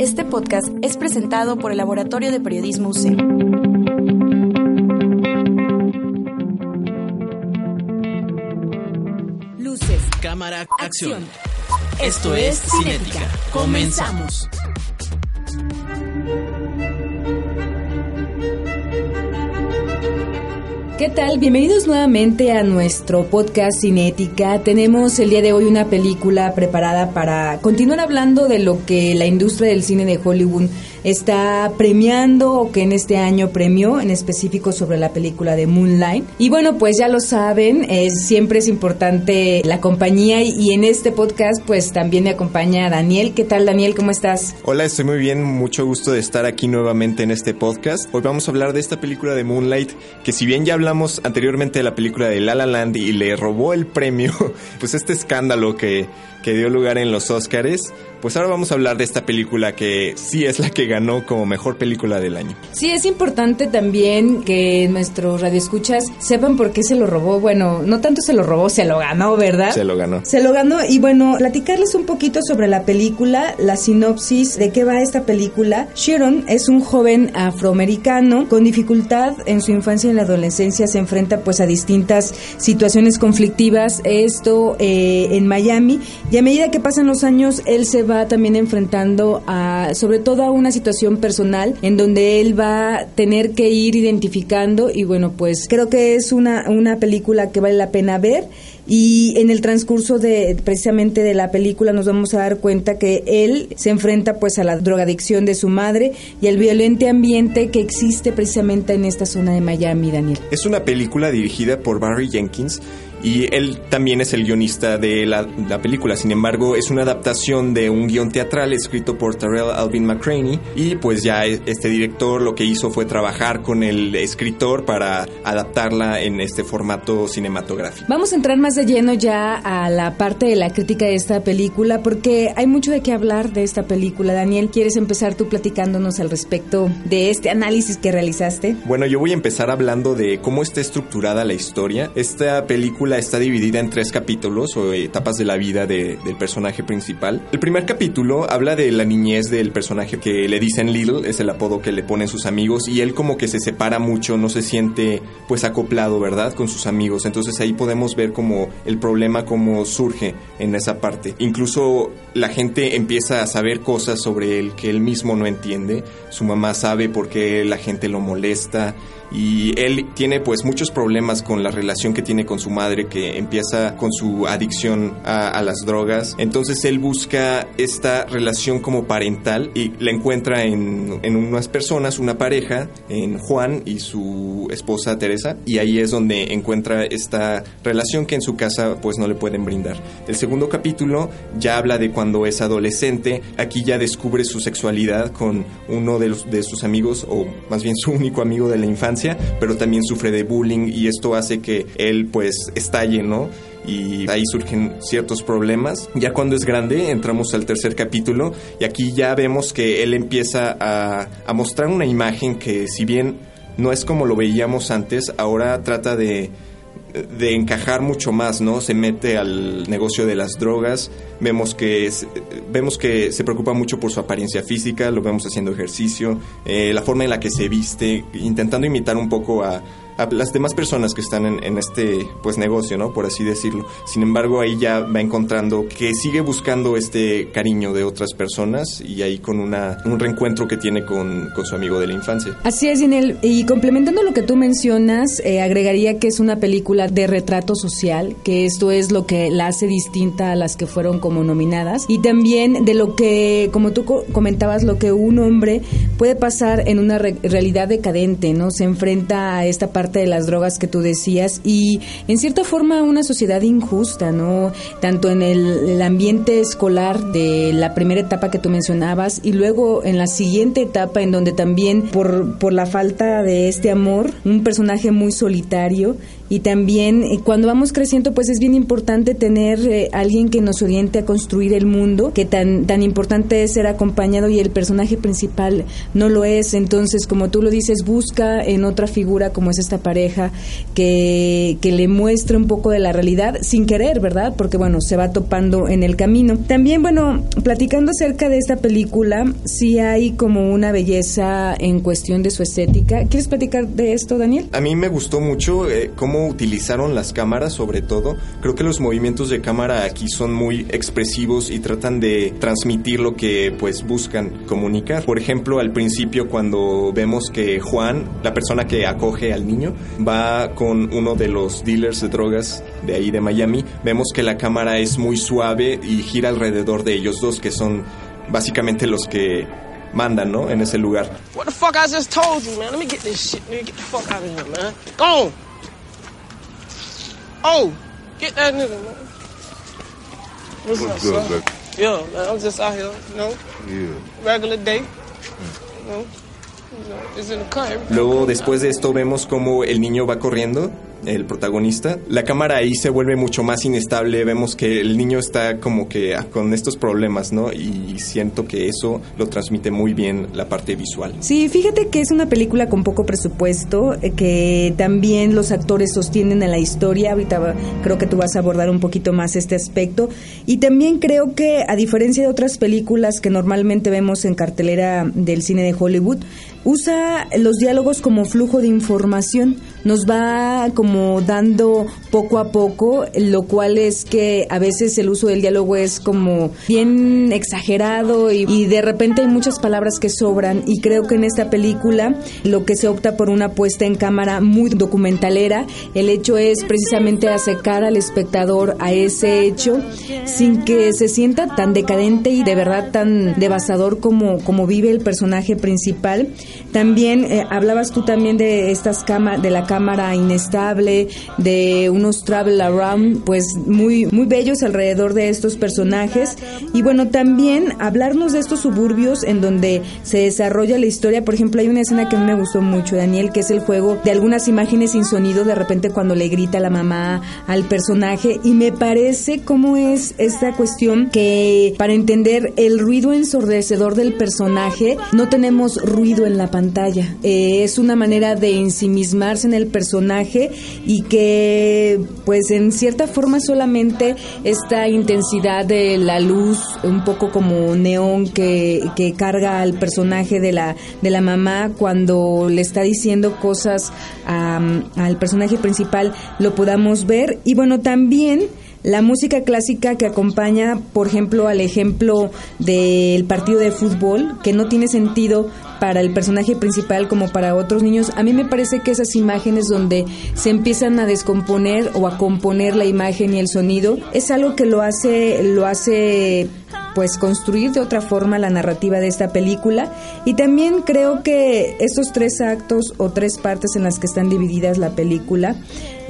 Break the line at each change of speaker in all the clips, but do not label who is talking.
Este podcast es presentado por el Laboratorio de Periodismo UC.
Luces, cámara, acción. Esto es Cinética. Comenzamos.
¿Qué tal? Bienvenidos nuevamente a nuestro podcast Cinética. Tenemos el día de hoy una película preparada para continuar hablando de lo que la industria del cine de Hollywood está premiando o que en este año premió, en específico sobre la película de Moonlight. Y bueno, pues ya lo saben, siempre es importante la compañía y en este podcast pues también me acompaña Daniel. ¿Qué tal Daniel? ¿Cómo estás?
Hola, estoy muy bien, mucho gusto de estar aquí nuevamente en este podcast. Hoy vamos a hablar de esta película de Moonlight, que si bien ya hablamos anteriormente de la película de La La Land y le robó el premio, pues este escándalo que, que dio lugar en los Oscars, pues ahora vamos a hablar de esta película que sí es la que ganó como mejor película del año.
Sí, es importante también que nuestros radioescuchas sepan por qué se lo robó. Bueno, no tanto se lo robó, se lo ganó, ¿verdad?
Se lo ganó.
Se lo ganó y bueno, platicarles un poquito sobre la película, la sinopsis de qué va esta película. Sharon es un joven afroamericano con dificultad en su infancia y en la adolescencia, se enfrenta pues a distintas situaciones conflictivas, esto eh, en Miami, y a medida que pasan los años, él se va también enfrentando a, sobre todo a una situación personal en donde él va a tener que ir identificando y bueno, pues creo que es una, una película que vale la pena ver y en el transcurso de precisamente de la película nos vamos a dar cuenta que él se enfrenta pues a la drogadicción de su madre y al violento ambiente que existe precisamente en esta zona de Miami, Daniel.
Es una película dirigida por Barry Jenkins y él también es el guionista de la, película. Sin embargo, es una adaptación de un guion teatral escrito por Terrell Alvin McCraney y pues ya e, este director lo que hizo fue trabajar con el escritor para adaptarla en este formato cinematográfico.
Vamos a entrar más de lleno ya a la parte de la crítica de esta película porque hay mucho de qué hablar de esta película. Daniel, ¿quieres empezar tú platicándonos al respecto de este análisis que realizaste?
Bueno, yo voy a empezar hablando de cómo está estructurada la historia. Esta película está dividida en tres capítulos o etapas de la vida del personaje principal. El primer capítulo habla de la niñez del personaje que le dicen Little, es el apodo que le ponen sus amigos y él como que se separa mucho, no se siente pues acoplado, ¿verdad? Con sus amigos. Entonces ahí podemos ver como el problema como surge en esa parte. Incluso la gente empieza a saber cosas sobre él que él mismo no entiende. Su mamá sabe por qué la gente lo molesta y él tiene pues muchos problemas con la relación que tiene con su madre que empieza con su adicción a, las drogas. Entonces él busca esta relación como parental y la encuentra en, en unas personas, una pareja, en Juan y su esposa Teresa y ahí es donde encuentra esta relación que en su casa pues no le pueden brindar. El segundo capítulo ya habla de cuando es adolescente, aquí ya descubre su sexualidad con uno de, de sus amigos o más bien su único amigo de la infancia pero también sufre de bullying y esto hace que él pues estalle, ¿no? y ahí surgen ciertos problemas. Ya cuando es grande entramos al tercer capítulo y aquí ya vemos que él empieza a, mostrar una imagen que si bien no es como lo veíamos antes, ahora trata de de encajar mucho más, ¿no? Se mete al negocio de las drogas, vemos que, vemos que se preocupa mucho por su apariencia física, lo vemos haciendo ejercicio, eh, la forma en la que se viste, intentando imitar un poco a, las demás personas que están en, este pues negocio, ¿no? Por así decirlo. Sin embargo, ahí ya va encontrando que sigue buscando este cariño de otras personas y ahí con una, un reencuentro que tiene con, su amigo de la infancia.
Así es, Inel. Y complementando lo que tú mencionas, eh, agregaría que es una película de retrato social, que esto es lo que la hace distinta a las que fueron como nominadas. Y también de lo que, como tú comentabas, lo que un hombre puede pasar en una realidad decadente, ¿no? Se enfrenta a esta parte de las drogas que tú decías y en cierta forma una sociedad injusta, ¿no? Tanto en el, ambiente escolar de la primera etapa que tú mencionabas y luego en la siguiente etapa en donde también por, por la falta de este amor, un personaje muy solitario y también eh, cuando vamos creciendo pues es bien importante tener eh, alguien que nos oriente a construir el mundo, que tan, tan importante es ser acompañado y el personaje principal no lo es, entonces como tú lo dices, busca en otra figura como es esta pareja que, que le muestre un poco de la realidad sin querer, ¿verdad? Porque bueno, se va topando en el camino. También bueno, platicando acerca de esta película, sí hay como una belleza en cuestión de su estética. ¿Quieres platicar de esto, Daniel?
A mí me gustó mucho eh, cómo utilizaron las cámaras, sobre todo. Creo que los movimientos de cámara aquí son muy expresivos y tratan de transmitir lo que pues buscan comunicar. Por ejemplo, al principio cuando vemos que Juan, la persona que acoge al niño, va con uno de los dealers de drogas de ahí de Miami, vemos que la cámara es muy suave y gira alrededor de ellos dos, que son básicamente los que mandan, ¿no? En ese lugar.
What the fuck I just told you, man? Let me get this shit. Let me get the fuck out of here, man. Go on. Oh, get that nigga, man. What's,
What's
up,
good,
son? man, I'm just out here, you know,
Yeah.
regular day. You know.
Luego, después de esto, vemos cómo el niño va corriendo, el protagonista. La cámara ahí se vuelve mucho más inestable. Vemos que el niño está como que ah, con estos problemas, ¿no? Y siento que eso lo transmite muy bien la parte visual.
Sí, fíjate que es una película con poco presupuesto, eh, que también los actores sostienen a la historia. Ahorita creo que tú vas a abordar un poquito más este aspecto. Y también creo que, a diferencia de otras películas que normalmente vemos en cartelera del cine de Hollywood, usa los diálogos como flujo de información. Nos va como dando poco a poco, lo cual es que a veces el uso del diálogo es como bien exagerado y, de repente hay muchas palabras que sobran y creo que en esta película lo que se opta por una puesta en cámara muy documentalera, el hecho es precisamente acercar al espectador a ese hecho sin que se sienta tan decadente y de verdad tan devastador como, como vive el personaje principal. También eh, hablabas tú también de estas cama, de la cámara inestable, de unos travel around, pues muy muy bellos alrededor de estos personajes y bueno también hablarnos de estos suburbios en donde se desarrolla la historia. Por ejemplo hay una escena que a mí me gustó mucho, Daniel, que es el juego de algunas imágenes sin sonido de repente cuando le grita la mamá al personaje y me parece cómo es esta cuestión que para entender el ruido ensordecedor del personaje no tenemos ruido en la pantalla. Eh, es una manera de ensimismarse en el personaje y que pues en cierta forma solamente esta intensidad de la luz un poco como neón que, que carga al personaje de la, de la mamá cuando le está diciendo cosas al personaje principal lo podamos ver. Y bueno también la música clásica que acompaña, por ejemplo, al ejemplo del partido de fútbol, que no tiene sentido para el personaje principal como para otros niños, a mí me parece que esas imágenes donde se empiezan a descomponer o a componer la imagen y el sonido, es algo que lo hace, lo hace pues construir de otra forma la narrativa de esta película y también creo que estos tres actos o tres partes en las que están divididas la película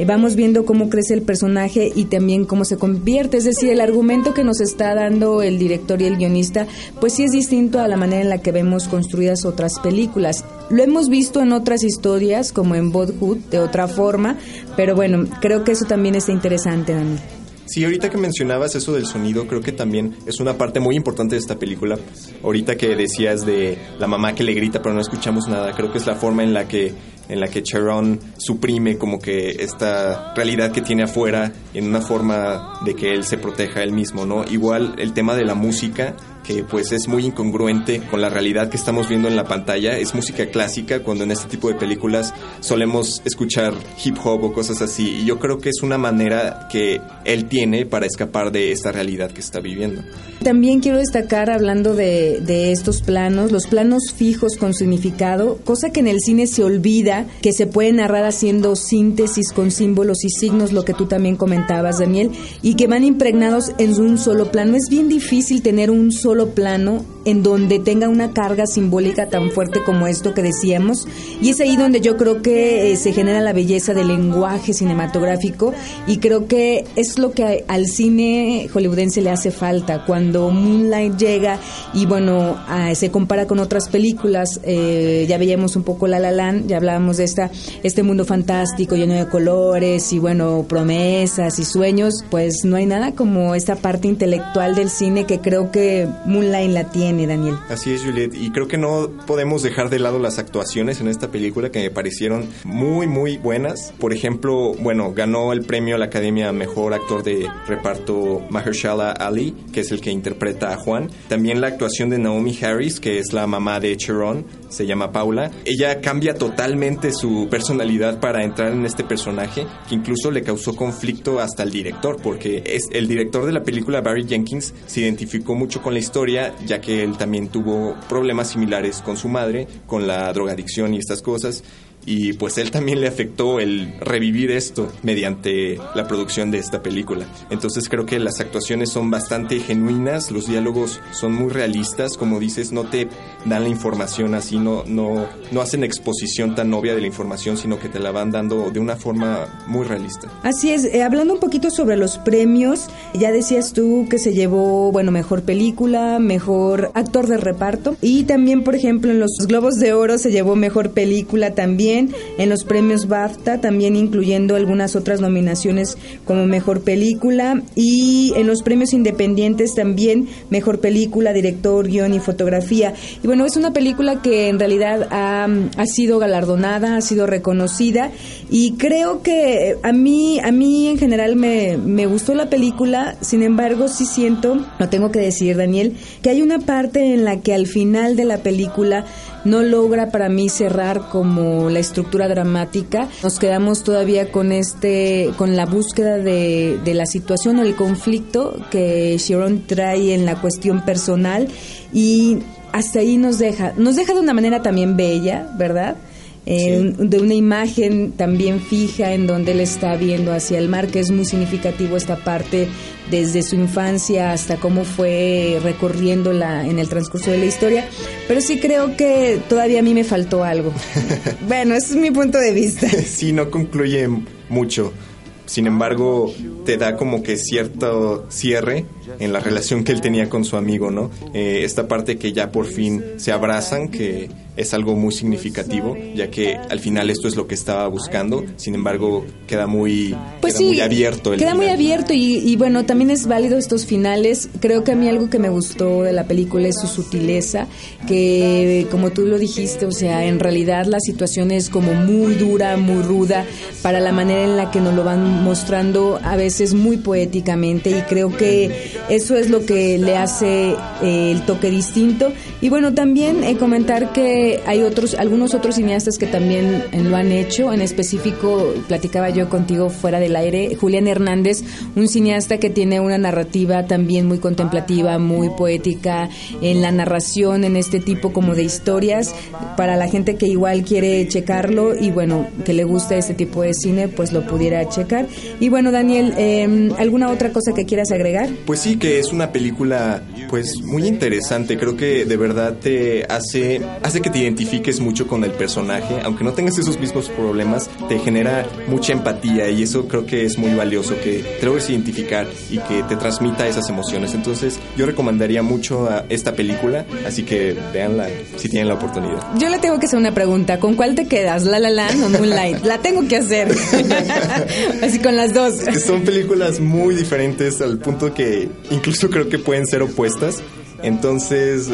eh, vamos viendo cómo crece el personaje y también cómo se convierte, es decir, el argumento que nos está dando el director y el guionista, pues sí es distinto a la manera en la que vemos construidas otras películas. Lo hemos visto en otras historias, como en Boyhood, de otra forma, pero bueno, creo que eso también está interesante, Dani.
Sí, ahorita que mencionabas eso del sonido, creo que también es una parte muy importante de esta película. Ahorita que decías de la mamá que le grita pero no escuchamos nada, creo que es la forma en la que en la que Sharon suprime como que esta realidad que tiene afuera en una forma de que él se proteja él mismo, ¿no? Igual el tema de la música que pues es muy incongruente con la realidad que estamos viendo en la pantalla. Es música clásica cuando en este tipo de películas solemos escuchar hip hop o cosas así. Y yo creo que es una manera que él tiene para escapar de esta realidad que está viviendo.
También quiero destacar, hablando de, de estos planos, los planos fijos con significado, cosa que en el cine se olvida, que se puede narrar haciendo síntesis con símbolos y signos, lo que tú también comentabas, Daniel, y que van impregnados en un solo plano. Es bien difícil tener un solo plano en donde tenga una carga simbólica tan fuerte como esto que decíamos. Y es ahí donde yo creo que eh, se genera la belleza del lenguaje cinematográfico y creo que es lo que al cine hollywoodense le hace falta. Cuando Moonlight llega y bueno, se compara con otras películas, eh, ya veíamos un poco La La Land, ya hablábamos de esta, este mundo fantástico lleno de colores y bueno, promesas y sueños, pues no hay nada como esta parte intelectual del cine que creo que Moonlight la tiene Daniel.
Así es, Juliet. Y creo que no podemos dejar de lado las actuaciones en esta película que me parecieron muy, muy buenas. Por ejemplo, bueno, ganó el premio a la Academia Mejor Actor de Reparto Mahershala Ali, que es el que interpreta a Juan. También la actuación de Naomi Harris, que es la mamá de Chiron, se llama Paula. Ella cambia totalmente su personalidad para entrar en este personaje, que incluso le causó conflicto hasta el director, porque es el director de la película, Barry Jenkins, se identificó mucho con la historia, ya que él también tuvo problemas similares con su madre, con la drogadicción y estas cosas y pues él también le afectó el revivir esto mediante la producción de esta película. Entonces creo que las actuaciones son bastante genuinas, los diálogos son muy realistas, como dices, no te dan la información así, no, no, no hacen exposición tan obvia de la información, sino que te la van dando de una forma muy realista.
Así es, eh, hablando un poquito sobre los premios, ya decías tú que se llevó, bueno, mejor película, mejor actor de reparto y también, por ejemplo, en los Globos de Oro se llevó mejor película también en los premios BAFTA, también incluyendo algunas otras nominaciones como Mejor Película. Y en los premios independientes también Mejor Película, Director, Guión y Fotografía. Y bueno, es una película que en realidad ha, ha sido galardonada, ha sido reconocida. Y creo que a mí, a mí en general me, me gustó la película, sin embargo sí siento, lo tengo que decir Daniel, que hay una parte en la que al final de la película no logra para mí cerrar como la estructura dramática. Nos quedamos todavía con este, con la búsqueda de, de la situación el conflicto que Sharon trae en la cuestión personal y hasta ahí nos deja, nos deja de una manera también bella, ¿verdad? De una imagen también fija en donde él está viendo hacia el mar, que es muy significativo esta parte desde su infancia hasta cómo fue recorriéndola en el transcurso de la historia. Pero sí creo que todavía a mí me faltó algo. bueno, ese es mi punto de vista.
sí, no concluye mucho. Sin embargo, te da como que cierto cierre en la relación que él tenía con su amigo, ¿no? Eh, esta parte que ya por fin se abrazan, que es algo muy significativo, ya que al final esto es lo que estaba buscando, sin embargo queda muy,
pues
queda muy abierto.
El queda muy abierto y, bueno, también es válido estos finales. Creo que a mí algo que me gustó de la película es su sutileza, que como tú lo dijiste, o sea, en realidad la situación es como muy dura, muy ruda, para la manera en la que nos lo van mostrando a veces muy poéticamente y creo que eso es lo que le hace eh, el toque distinto. Y bueno, también eh, comentar que hay otros, algunos otros cineastas que también eh, lo han hecho. En específico, platicaba yo contigo fuera del aire, Julián Hernández, un cineasta que tiene una narrativa también muy contemplativa, muy poética en la narración, en este tipo como de historias. Para la gente que igual quiere checarlo y bueno, que le gusta este tipo de cine, pues lo pudiera checar. Y bueno, Daniel, em, ¿alguna otra cosa que quieras agregar?
Pues sí, que es una película pues muy interesante. Creo que de verdad te hace, hace que te identifiques mucho con el personaje. Aunque no tengas esos mismos problemas, te genera mucha empatía y eso creo que es muy valioso, que te logres identificar y que te transmita esas emociones. Entonces yo recomendaría mucho a esta película, así que véanla si tienen la oportunidad.
Yo le tengo que hacer una pregunta. ¿Con cuál te quedas? ¿La La Land o Moonlight? la tengo que hacer. así con las dos.
son películas muy diferentes al punto que incluso creo que pueden ser opuestas. Entonces,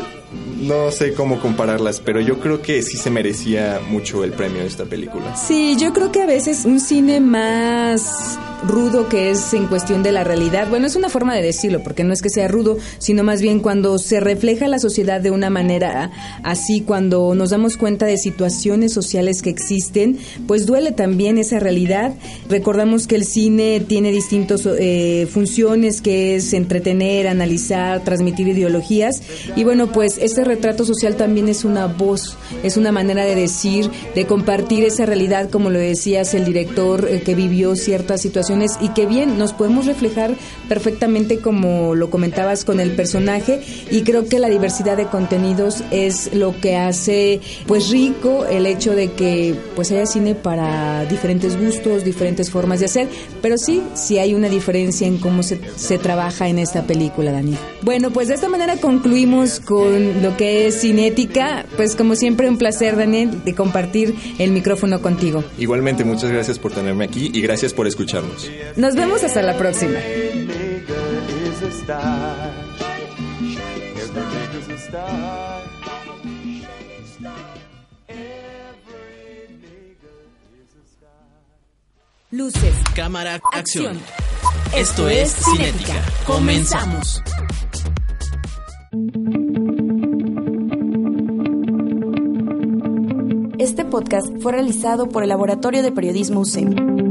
no sé cómo compararlas, pero yo creo que sí se merecía mucho el premio de esta película.
Sí, yo creo que a veces un cine más rudo que es en cuestión de la realidad. Bueno, es una forma de decirlo, porque no es que sea rudo, sino más bien cuando se refleja la sociedad de una manera así, cuando nos damos cuenta de situaciones sociales que existen, pues duele también esa realidad. Recordamos que el cine tiene distintas eh, funciones, que es entretener, analizar, transmitir ideologías, y bueno, pues ese retrato social también es una voz, es una manera de decir, de compartir esa realidad, como lo decías, el director eh, que vivió ciertas situaciones y que bien nos podemos reflejar perfectamente como lo comentabas con el personaje y creo que la diversidad de contenidos es lo que hace pues rico el hecho de que pues haya cine para diferentes gustos, diferentes formas de hacer, pero sí, sí hay una diferencia en cómo se, se trabaja en esta película, Dani. Bueno, pues de esta manera concluimos con lo que es cinética, pues como siempre un placer, Daniel, de compartir el micrófono contigo.
Igualmente, muchas gracias por tenerme aquí y gracias por escucharnos.
Nos vemos hasta la próxima.
Luces,
cámara, acción. Esto es Cinética. Comenzamos.
Este podcast fue realizado por el Laboratorio de Periodismo UCEM.